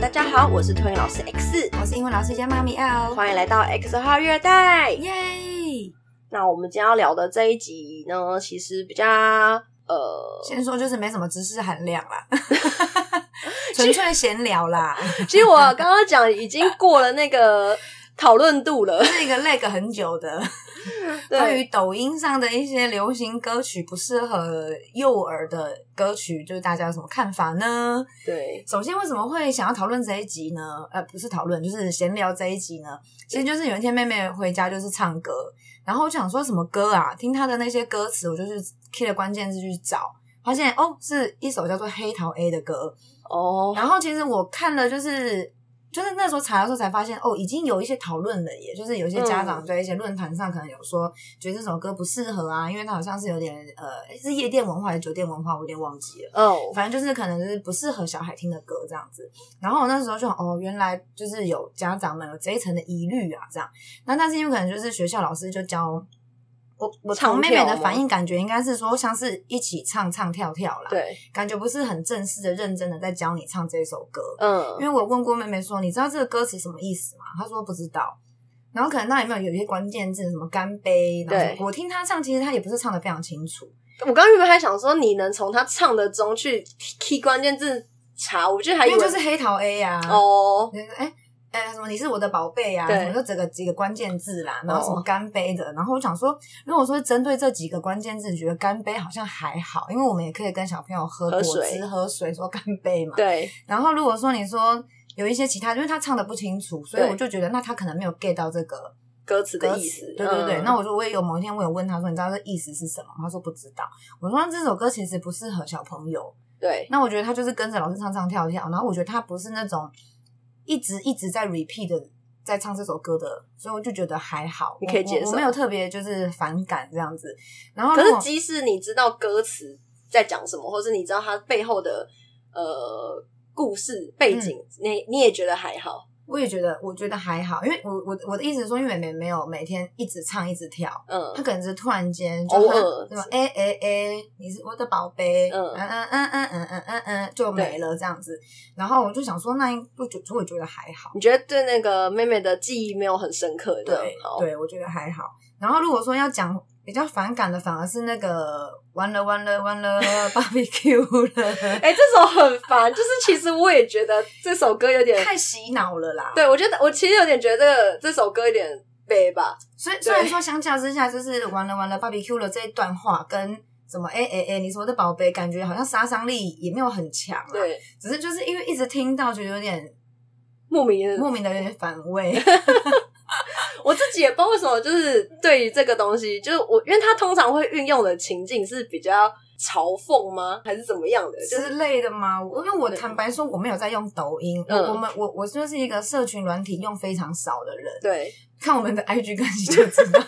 大家好，我是托婴老师 X，我是英文老师兼妈咪 L，欢迎来到 X 号育儿袋，耶！那我们今天要聊的这一集呢，其实比较呃，先说就是没什么知识含量啦，纯粹闲聊啦。其实我刚刚讲已经过了那个讨论度了，是一个 lag 很久的。关于抖音上的一些流行歌曲不适合幼儿的歌曲，就是大家有什么看法呢？对，首先为什么会想要讨论这一集呢？呃，不是讨论，就是闲聊这一集呢。其实就是有一天妹妹回家就是唱歌，然后我想说什么歌啊？听她的那些歌词，我就是 key 了关键字去找，发现哦，是一首叫做《黑桃 A》的歌哦。然后其实我看了就是。就是那时候查的时候才发现，哦，已经有一些讨论了耶。就是有一些家长在一些论坛上可能有说，觉得这首歌不适合啊，因为它好像是有点呃，是夜店文化还是酒店文化，我有点忘记了。哦，反正就是可能就是不适合小孩听的歌这样子。然后我那时候就哦，原来就是有家长们有这一层的疑虑啊，这样。那但是因为可能就是学校老师就教。我我从妹妹的反应感觉应该是说，像是一起唱唱跳跳啦，对，感觉不是很正式的、认真的在教你唱这首歌。嗯，因为我问过妹妹说，你知道这个歌词什么意思吗？她说不知道。然后可能那里面有一些关键字，什么干杯。对，我听她唱，其实她也不是唱的非常清楚。我刚刚原本还想说，你能从她唱的中去 key 关键字查，我觉得还以为就是黑桃 A 呀、啊。哦，哎。哎、欸，什么你是我的宝贝呀？什么就整个几个关键字啦，然后什么干杯的，然后我想说，如果说针对这几个关键字，觉得干杯好像还好，因为我们也可以跟小朋友喝果汁、喝水，说干杯嘛。对。然后如果说你说有一些其他，因为他唱的不清楚，所以我就觉得那他可能没有 get 到这个歌词的意思。对对对。嗯、那我就我也有某一天我有问他说，你知道这意思是什么？他说不知道。我说这首歌其实不适合小朋友。对。那我觉得他就是跟着老师唱唱跳跳，然后我觉得他不是那种一直一直在 repeat 的。在唱这首歌的，所以我就觉得还好，你可以接受，没有特别就是反感这样子。然后，可是即使你知道歌词在讲什么，或是你知道它背后的呃故事背景，嗯、你你也觉得还好。我也觉得，我觉得还好，因为我我我的意思是说，因为妹妹没有每天一直唱一直跳，嗯，她可能是突然间就很什么哎哎哎，你是我的宝贝，嗯嗯嗯嗯嗯嗯嗯嗯嗯，就没了这样子。然后我就想说，那我就我觉得还好。你觉得对那个妹妹的记忆没有很深刻？对对，我觉得还好。然后如果说要讲。比较反感的反而是那个完了完了完了 barbecue 了，哎、欸，这首很烦。就是其实我也觉得这首歌有点太洗脑了啦。对，我觉得我其实有点觉得这首歌有点悲吧。所以虽然说相较之下，就是完了完了 barbecue 了这一段话跟什么哎哎哎，你是我的宝贝，感觉好像杀伤力也没有很强。对，只是就是因为一直听到，觉得有点莫名的莫名的有点反胃。我自己也不知道为什么，就是对于这个东西，就是我，因为他通常会运用的情境是比较嘲讽吗，还是怎么样的？之类的吗？因为我坦白说，我没有在用抖音，嗯、我们我我就是一个社群软体用非常少的人，对，看我们的 IG 更新就知道。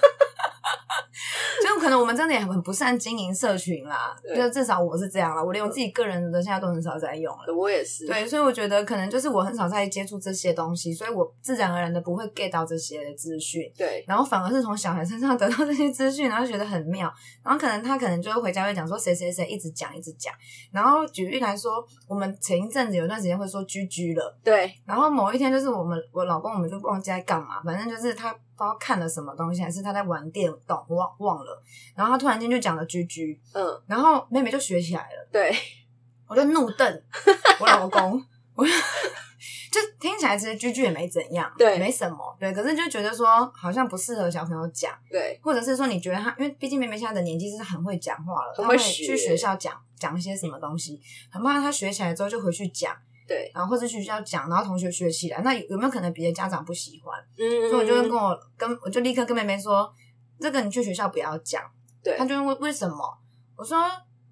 就可能我们真的也很不善经营社群啦，就至少我是这样啦。我连我自己个人的现在都很少在用了。我也是。对，所以我觉得可能就是我很少在接触这些东西，所以我自然而然的不会 get 到这些资讯。对。然后反而是从小孩身上得到这些资讯，然后觉得很妙。然后可能他可能就会回家会讲说谁谁谁一直讲一直讲。然后举例来说，我们前一阵子有段时间会说居居了。对。然后某一天就是我们我老公我们就忘记在干嘛，反正就是他。不知道看了什么东西，还是他在玩电动，忘忘了。然后他突然间就讲了“居居”，嗯，然后妹妹就学起来了。对，我就怒瞪 我老公，我就，就听起来其实“居居”也没怎样，对，没什么，对。可是就觉得说好像不适合小朋友讲，对，或者是说你觉得他，因为毕竟妹妹现在的年纪是很会讲话了，他会去学校讲讲一些什么东西，很怕他学起来之后就回去讲。对，然后或者学校讲，然后同学学起来，那有，有没有可能别的家长不喜欢？嗯，所以我就跟我跟我就立刻跟妹妹说，这个你去学校不要讲。对，他就问为什么？我说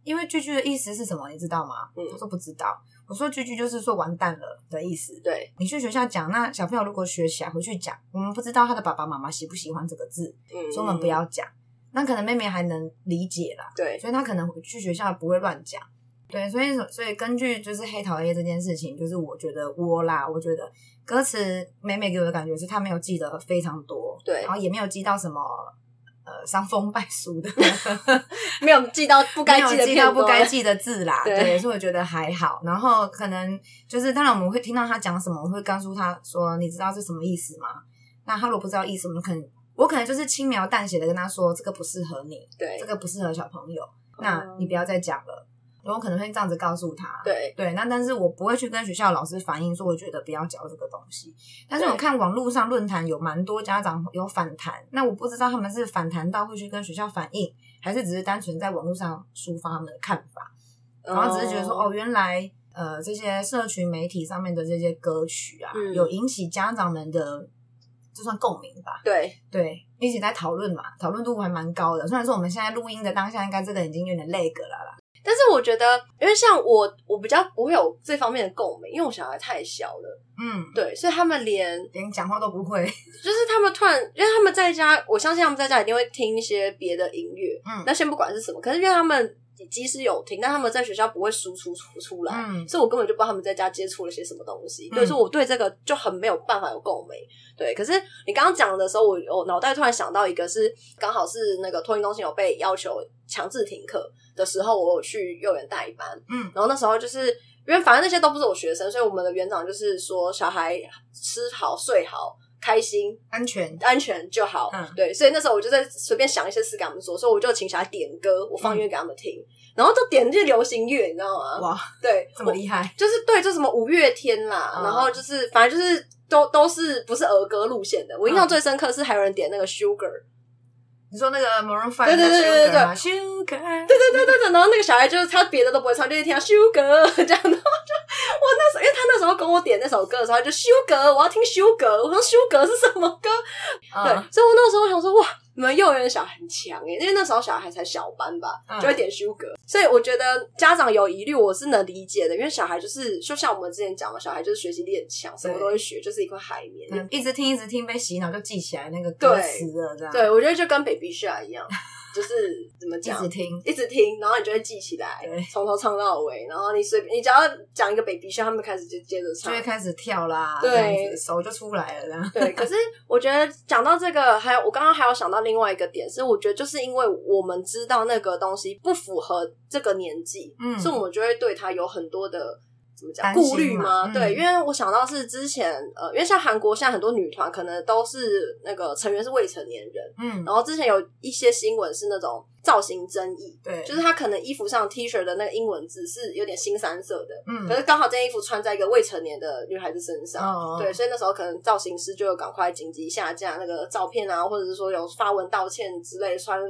因为“句句”的意思是什么？你知道吗？嗯，他说不知道。我说“句句”就是说完蛋了的意思。对，你去学校讲，那小朋友如果学起来回去讲，我们不知道他的爸爸妈妈喜不喜欢这个字，嗯，所以我们不要讲。那可能妹妹还能理解啦，对，所以她可能去学校不会乱讲。对，所以所以根据就是黑桃 A 这件事情，就是我觉得我啦，我觉得歌词美美给我的感觉是她没有记得非常多，对，然后也没有记到什么呃伤风败俗的，没有记到不该记的记到不该记的字啦。对，对，所以我觉得还好。然后可能就是，当然我们会听到他讲什么，我会告诉他说：“你知道是什么意思吗？”那他如果不知道意思，我们可能我可能就是轻描淡写的跟他说：“这个不适合你，对，这个不适合小朋友。”那你不要再讲了。我可能会这样子告诉他，对对，那但是我不会去跟学校老师反映说，我觉得不要教这个东西。但是我看网络上论坛有蛮多家长有反弹，那我不知道他们是反弹到会去跟学校反映，还是只是单纯在网络上抒发他们的看法，然后只是觉得说，哦，原来呃这些社群媒体上面的这些歌曲啊，嗯、有引起家长们的就算共鸣吧。对对，一起在讨论嘛，讨论度还蛮高的。虽然说我们现在录音的当下，应该这个已经有点 lag 了啦。但是我觉得，因为像我，我比较不会有这方面的共鸣，因为我小孩太小了，嗯，对，所以他们连连讲话都不会，就是他们突然，因为他们在家，我相信他们在家一定会听一些别的音乐，嗯，那先不管是什么，可是因为他们即使有听，但他们在学校不会输出出出来，嗯，所以我根本就不知道他们在家接触了些什么东西，所以说我对这个就很没有办法有共鸣，对。可是你刚刚讲的时候，我我脑袋突然想到一个是，刚好是那个托运中心有被要求强制停课。的时候，我有去幼儿园代班，嗯，然后那时候就是因为反正那些都不是我学生，所以我们的园长就是说小孩吃好睡好开心安全。安全就好，嗯，对，所以那时候我就在随便想一些事给他们说，所以我就请小孩点歌，我放音乐给他们听，嗯、然后就点那些流行乐，你知道吗？哇，对，这么厉害，就是对，就什么五月天啦，嗯、然后就是反正就是都都是不是儿歌路线的，我印象最深刻是还有人点那个 Sugar。你说那个 Maroon 5对对对对对对，Sugar，对对对对对，然后那个小孩就是他别的都不会唱，就一听到 Sugar 这样的，然后就我那时候，因为他那时候跟我点那首歌的时候，他就 Sugar，我要听 Sugar，我说 Sugar 是什么歌？嗯、对，所以我那时候想说哇。你们幼儿园的小孩很强诶，因为那时候小孩才小班吧，就会点 Sugar，嗯、所以我觉得家长有疑虑，我是能理解的，因为小孩就是就像我们之前讲的，小孩就是学习力很强，什么都会学，就是一块海绵、嗯，一直听一直听被洗脑就记起来那个歌词了，这样。对，我觉得就跟 Baby Shark 一样。就是怎么讲，一直听，一直听，然后你就会记起来，从头唱到尾。然后你随便，你只要讲一个 baby shark，他们开始就接着唱，就会开始跳啦，对，手就出来了，这样。对，可是我觉得讲到这个，还有我刚刚还有想到另外一个点，是我觉得就是因为我们知道那个东西不符合这个年纪，嗯，所以我们就会对他有很多的。怎么讲？顾虑吗？嗯、对，因为我想到是之前呃，因为像韩国现在很多女团可能都是那个成员是未成年人，嗯，然后之前有一些新闻是那种造型争议，对，就是他可能衣服上 T 恤的那个英文字是有点新三色的，嗯，可是刚好这件衣服穿在一个未成年的女孩子身上，哦，哦，对，所以那时候可能造型师就有赶快紧急下架那个照片啊，或者是说有发文道歉之类穿。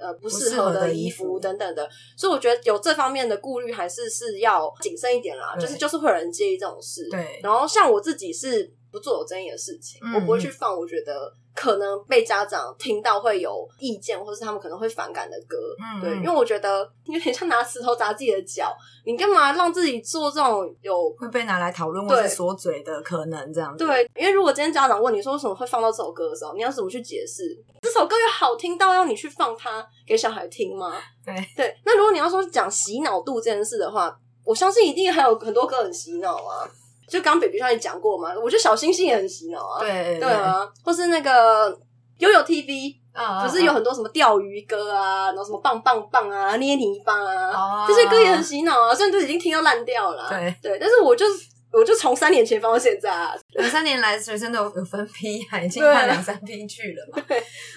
呃，不适合的衣服等等的，所以我觉得有这方面的顾虑，还是是要谨慎一点啦。就是就是会有人介意这种事，对。然后像我自己是不做有争议的事情，我不会去放。我觉得可能被家长听到会有意见，或是他们可能会反感的歌，嗯，对。因为我觉得有点像拿石头砸自己的脚，你干嘛让自己做这种有会被拿来讨论或是锁嘴的可能这样子？对，因为如果今天家长问你说为什么会放到这首歌的时候，你要怎么去解释？这首歌有好听到要你去放它给小孩听吗？对对，那如果你要说讲洗脑度这件事的话，我相信一定还有很多歌很洗脑啊。就刚 baby 上也讲过嘛，我觉得小星星也很洗脑啊。对对啊，或是那个悠悠 TV 啊，不是有很多什么钓鱼歌啊，然后什么棒棒棒啊，捏泥巴啊，啊这些歌也很洗脑啊。虽然都已经听到烂掉了，对对，但是我就是。我就从三年前放到现在啊，两三年来学生都有有分批，已经换两三批去了嘛。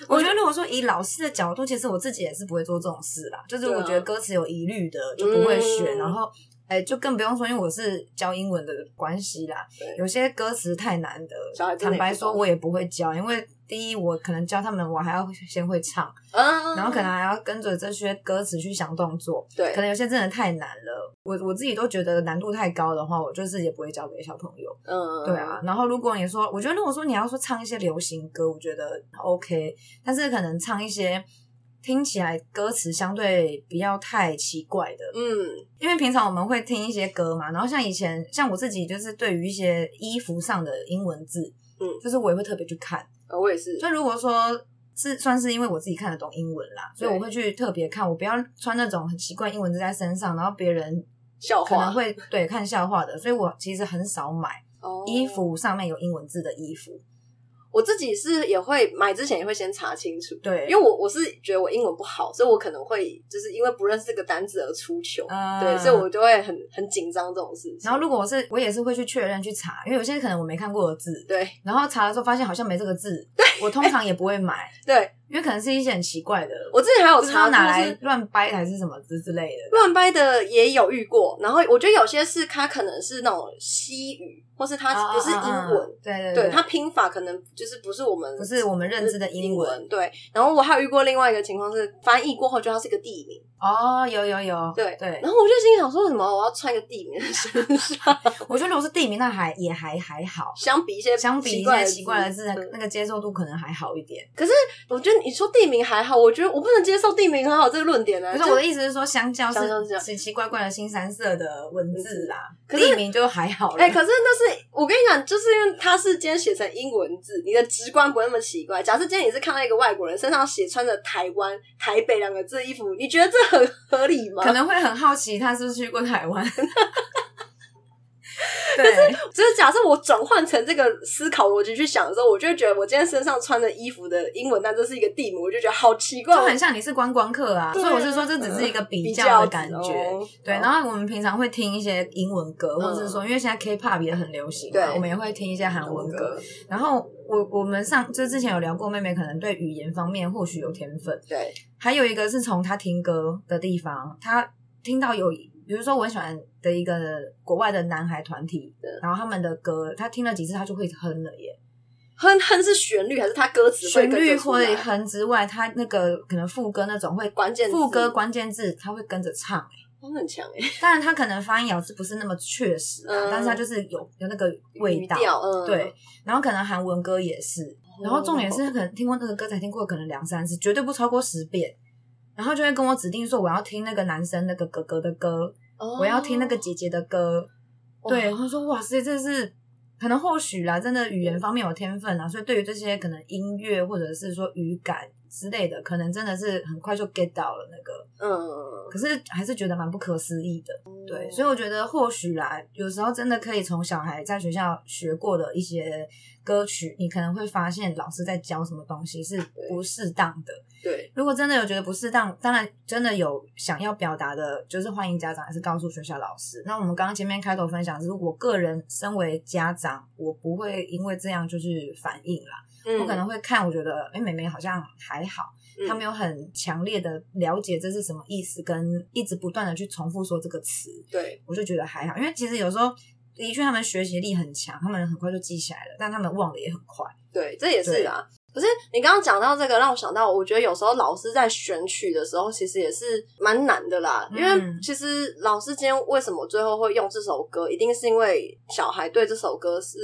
我觉得如果说以老师的角度，其实我自己也是不会做这种事啦。就是我觉得歌词有疑虑的就不会选，然后哎，就更不用说，因为我是教英文的关系啦。有些歌词太难的，坦白说，我也不会教，因为。第一，我可能教他们，我还要先会唱，嗯，然后可能还要跟着这些歌词去想动作，对，可能有些真的太难了，我我自己都觉得难度太高的话，我就是也不会教给小朋友，嗯，对啊。然后如果你说，我觉得如果说你要说唱一些流行歌，我觉得 OK，但是可能唱一些听起来歌词相对不要太奇怪的，嗯，因为平常我们会听一些歌嘛，然后像以前像我自己就是对于一些衣服上的英文字，嗯，就是我也会特别去看。我也是，所以如果说是算是因为我自己看得懂英文啦，所以我会去特别看，我不要穿那种很奇怪英文字在身上，然后别人笑话可能会对看笑话的，所以我其实很少买衣服上面有英文字的衣服。我自己是也会买之前也会先查清楚，对，因为我我是觉得我英文不好，所以我可能会就是因为不认识这个单字而出糗，呃、对，所以我就会很很紧张这种事情。然后如果我是我也是会去确认去查，因为有些可能我没看过的字，对，然后查的时候发现好像没这个字，对，我通常也不会买，对。因为可能是一些很奇怪的，我之前还有查拿来乱掰还是什么之之类的，乱掰的也有遇过。然后我觉得有些是它可能是那种西语，或是它不是英文，对对对，对，它拼法可能就是不是我们不是我们认知的英文。对，然后我还有遇过另外一个情况是翻译过后，觉得它是一个地名。哦，有有有，对对。然后我就心想说，什么我要穿一个地名在身上？我觉得如果是地名，那还也还还好，相比一些相比一些奇怪的字，那个接受度可能还好一点。可是我觉得你说地名还好，我觉得我不能接受地名很好这个论点呢。不是我的意思是说，相较是奇奇怪怪的新三色的文字啦，地名就还好。哎，可是那是我跟你讲，就是因为它是今天写成英文字，你的直观不会那么奇怪。假设今天你是看到一个外国人身上写穿着台湾、台北两个字的衣服，你觉得这很合理吗？可能会很好奇他是不是去过台湾。对，可是只是假设我转换成这个思考逻辑去想的时候，我就会觉得我今天身上穿的衣服的英文单词是一个地名，我就觉得好奇怪，就很像你是观光客啊。所以我是说，这只是一个比较的感觉。对，然后我们平常会听一些英文歌，或者是说，因为现在 K-pop 也很流行，对，我们也会听一些韩文歌。然后我我们上就之前有聊过，妹妹可能对语言方面或许有天分。对，还有一个是从她听歌的地方，她听到有。比如说，我很喜欢的一个国外的男孩团体，然后他们的歌，他听了几次，他就会哼了耶。哼哼是旋律还是他歌词？旋律会哼之外，他那个可能副歌那种会关键副歌关键字，他会跟着唱。他很强哎。当然，他可能发音咬字不是那么确实，但是他就是有有那个味道。对，然后可能韩文歌也是。然后重点是他可能听过那个歌才听过，可能两三次，绝对不超过十遍。然后就会跟我指定说，我要听那个男生那个哥哥的歌，oh. 我要听那个姐姐的歌。Oh. 对，他说哇塞，这是可能或许啦，真的语言方面有天分啊，所以对于这些可能音乐或者是说语感之类的，可能真的是很快就 get 到了那个。嗯，uh. 可是还是觉得蛮不可思议的。Uh. 对，所以我觉得或许啦，有时候真的可以从小孩在学校学过的一些歌曲，你可能会发现老师在教什么东西是不适当的。对，如果真的有觉得不适当，当然真的有想要表达的，就是欢迎家长还是告诉学校老师。那我们刚刚前面开头分享，就是我个人身为家长，我不会因为这样就是反应啦。嗯，我可能会看，我觉得哎，妹妹好像还好，她没有很强烈的了解这是什么意思，跟一直不断的去重复说这个词。对，我就觉得还好，因为其实有时候的确他们学习力很强，他们很快就记起来了，但他们忘的也很快。对，这也是啊。可是你刚刚讲到这个，让我想到，我觉得有时候老师在选曲的时候，其实也是蛮难的啦。嗯、因为其实老师今天为什么最后会用这首歌，一定是因为小孩对这首歌是。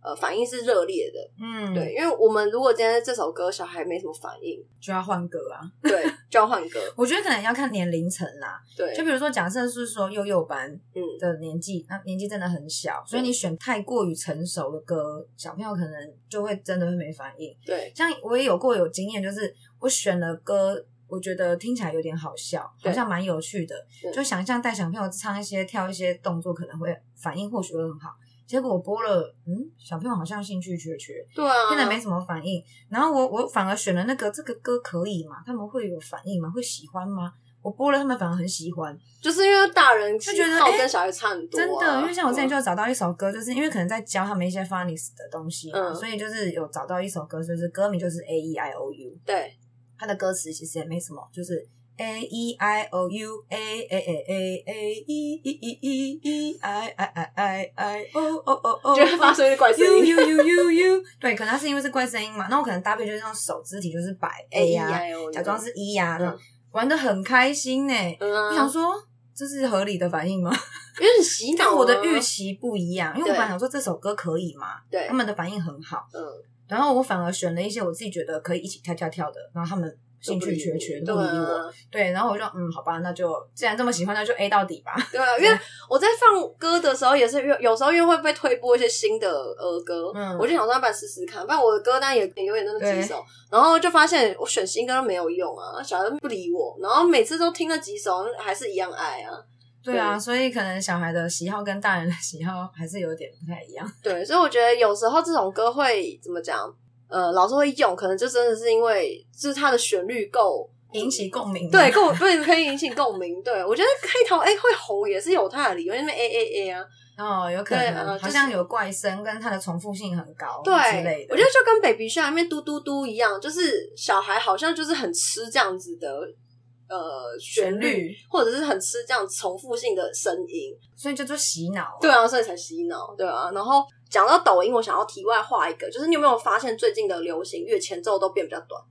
呃，反应是热烈的，嗯，对，因为我们如果今天这首歌小孩没什么反应，就要换歌啊，对，就要换歌。我觉得可能要看年龄层啦，对，就比如说假设是说幼幼班嗯的年纪，那、嗯、年纪真的很小，所以你选太过于成熟的歌，小朋友可能就会真的会没反应。对，像我也有过有经验，就是我选了歌，我觉得听起来有点好笑，好像蛮有趣的，对就想象带小朋友唱一些跳一些动作，可能会反应或许会很好。结果我播了，嗯，小朋友好像兴趣缺缺，对啊，现在没什么反应。然后我我反而选了那个这个歌可以吗？他们会有反应吗？会喜欢吗？我播了，他们反而很喜欢，就是因为大人就觉得跟小孩差很多，啊，真的。因为像我之前就找到一首歌，就是因为可能在教他们一些 funny 的东西嘛，嗯、所以就是有找到一首歌，就是歌名就是 A E I O U，对，它的歌词其实也没什么，就是。A E I O U A A A A A E E E E E I I I I I O O O O，就是发出怪声音。U U U U U，对，可能它是因为是怪声音嘛。那我可能搭配就是用手肢体，就是摆 A 呀，假装是 E 呀，玩的很开心呢。我想说这是合理的反应吗？因为洗脑。跟我的预期不一样，因为我本来想说这首歌可以嘛，对，他们的反应很好。嗯，然后我反而选了一些我自己觉得可以一起跳跳跳的，然后他们。兴趣缺缺，都不理我。对，然后我就嗯，好吧，那就既然这么喜欢，那就 A 到底吧。对啊，因为我在放歌的时候，也是有有时候又会被推播一些新的儿歌，嗯，我就想说要不要试试看。不然我的歌单也永远都是几首，然后就发现我选新歌都没有用啊，小孩不理我，然后每次都听了几首，还是一样爱啊。对啊，所以可能小孩的喜好跟大人的喜好还是有点不太一样。对，所以我觉得有时候这种歌会怎么讲？呃老是会用，可能就真的是因为就是它的旋律够引起共鸣，对，够对可以引起共鸣。对我觉得黑桃 A 会红也是有它的理由，因为 A A A 啊。哦，有可能，呃就是、好像有怪声，跟它的重复性很高，对之类的。我觉得就跟 Baby Shark 里面嘟嘟嘟一样，就是小孩好像就是很吃这样子的呃旋律，或者是很吃这样重复性的声音，所以叫做洗脑、啊。对啊，所以才洗脑，对啊。然后讲到抖音，我想要题外话一个，就是你有没有发现最近的流行乐前奏都变比较短？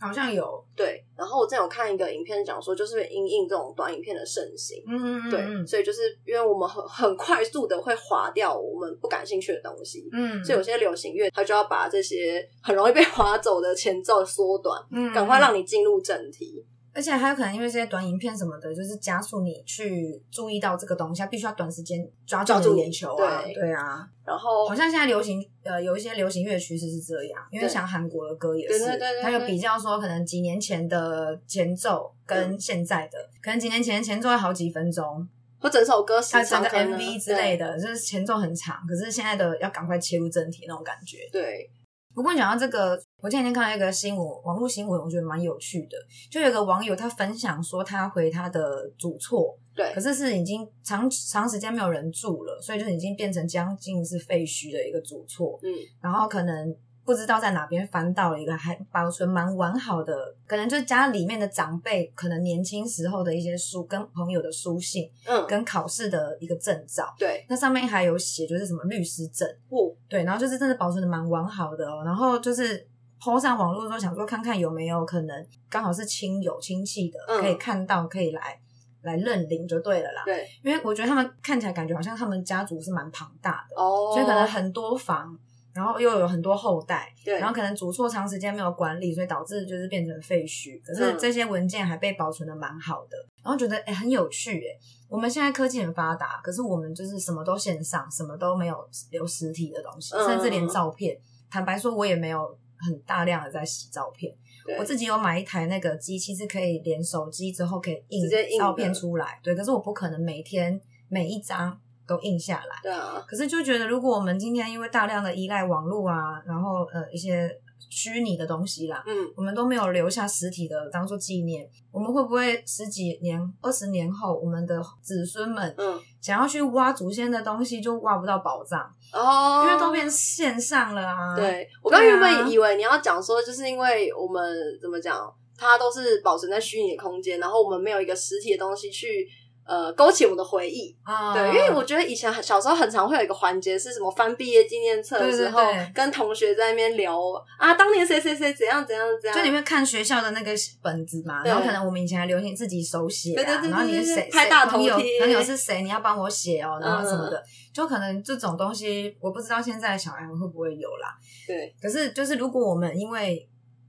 好像有对，然后我之前有看一个影片讲说，就是因应这种短影片的盛行，嗯嗯嗯，对，所以就是因为我们很很快速的会划掉我们不感兴趣的东西，嗯，所以有些流行乐它就要把这些很容易被划走的前奏缩短，嗯，赶快让你进入正题。而且还有可能因为这些短影片什么的，就是加速你去注意到这个东西，它必须要短时间抓住眼球啊。对，对啊，然后好像现在流行呃有一些流行乐趋势是这样，因为像韩国的歌也是，它有比较说可能几年前的前奏跟现在的，嗯、可能几年前前奏要好几分钟，或整首歌它整个 MV 之类的，就是前奏很长，可是现在的要赶快切入正题那种感觉。对。不过讲到这个，我前几天看到一个新闻，网络新闻，我觉得蛮有趣的。就有个网友他分享说，他回他的主厝，对，可是是已经长长时间没有人住了，所以就已经变成将近是废墟的一个主厝。嗯，然后可能。不知道在哪边翻到了一个还保存蛮完好的，可能就是家里面的长辈可能年轻时候的一些书，跟朋友的书信，嗯，跟考试的一个证照，对，那上面还有写就是什么律师证，哦，对，然后就是真的保存的蛮完好的哦，然后就是 po 上网络的时候想说看看有没有可能刚好是亲友亲戚的，嗯，可以看到可以来来认领就对了啦，对，因为我觉得他们看起来感觉好像他们家族是蛮庞大的哦，所以可能很多房。然后又有很多后代，对，然后可能主厝长时间没有管理，所以导致就是变成废墟。可是这些文件还被保存的蛮好的，嗯、然后觉得诶很有趣诶。我们现在科技很发达，可是我们就是什么都线上，什么都没有留实体的东西，嗯、甚至连照片。坦白说，我也没有很大量的在洗照片。我自己有买一台那个机器，是可以连手机之后可以印照片出来。对，可是我不可能每天每一张。都印下来，对啊。可是就觉得，如果我们今天因为大量的依赖网络啊，然后呃一些虚拟的东西啦，嗯，我们都没有留下实体的当做纪念，我们会不会十几年、二十年后，我们的子孙们，嗯，想要去挖祖先的东西，就挖不到宝藏哦，因为都变线上了啊。对，我刚原本以为你要讲说，就是因为我们怎么讲，它都是保存在虚拟的空间，然后我们没有一个实体的东西去。呃，勾起我的回忆啊，对，因为我觉得以前小时候很常会有一个环节是什么翻毕业纪念册的时候，跟同学在那边聊啊，当年谁谁谁怎样怎样怎样，就你会看学校的那个本子嘛，然后可能我们以前还流行自己手写，对对对，然后你是谁，拍大头贴，朋友是谁，你要帮我写哦，然后什么的，就可能这种东西，我不知道现在的小孩会不会有啦。对，可是就是如果我们因为。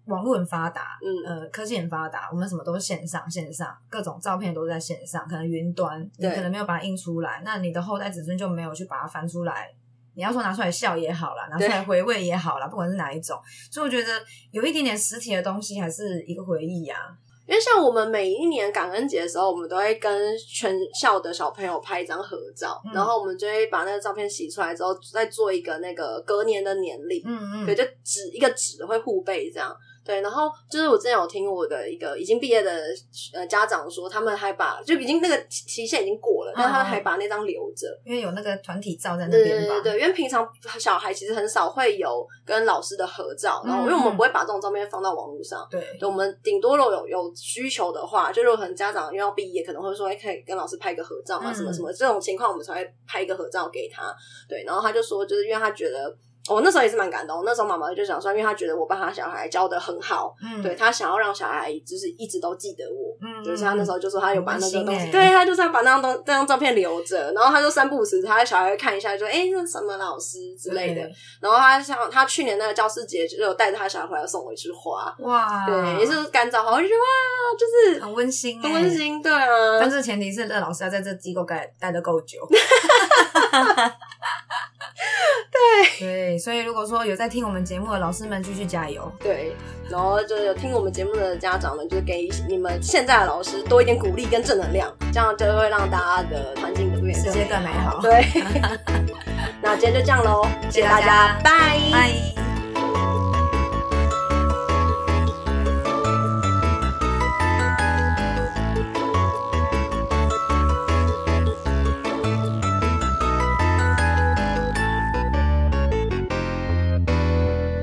网络很发达，嗯，呃，科技很发达，我们什么都是线上，线上各种照片都在线上，可能云端，你可能没有把它印出来，那你的后代子孙就没有去把它翻出来。你要说拿出来笑也好啦，拿出来回味也好啦，不管是哪一种，所以我觉得有一点点实体的东西还是一个回忆呀、啊。因为像我们每一年感恩节的时候，我们都会跟全校的小朋友拍一张合照，嗯、然后我们就会把那个照片洗出来之后，再做一个那个隔年的年历，嗯嗯，对，就纸一个纸会互背这样。对，然后就是我之前有听我的一个已经毕业的呃家长说，他们还把就已经那个期限已经过了，但他们还把那张留着，因为有那个团体照在那边吧。对对对，因为平常小孩其实很少会有跟老师的合照，然后因为我们不会把这种照片放到网络上，对，我们顶多如果有有需求的话，就如果可能家长因为要毕业，可能会说，哎，可以跟老师拍个合照啊，什么什么这种情况，我们才会拍一个合照给他。对，然后他就说，就是因为他觉得。我、哦、那时候也是蛮感动，那时候妈妈就想说，因为她觉得我把她小孩教的很好，嗯，对，她想要让小孩就是一直都记得我，嗯，就是她那时候就说她有把那个东西，对，她就是要把那张东那张照片留着，然后她就三不五时，她的小孩会看一下，就哎，这是什么老师之类的，然后她像她去年那个教师节就有带着她小孩回来送我一束花，哇，对，也是干燥花，我就觉得哇，就是很温馨，很温馨，对啊，但是前提是那老师要在这机构待待的够久。对对，所以如果说有在听我们节目的老师们，继续加油。对，然后就有听我们节目的家长们，就是给你们现在的老师多一点鼓励跟正能量，这样就会让大家的环境更世界更美好。对，那今天就这样喽，谢谢大家，拜拜。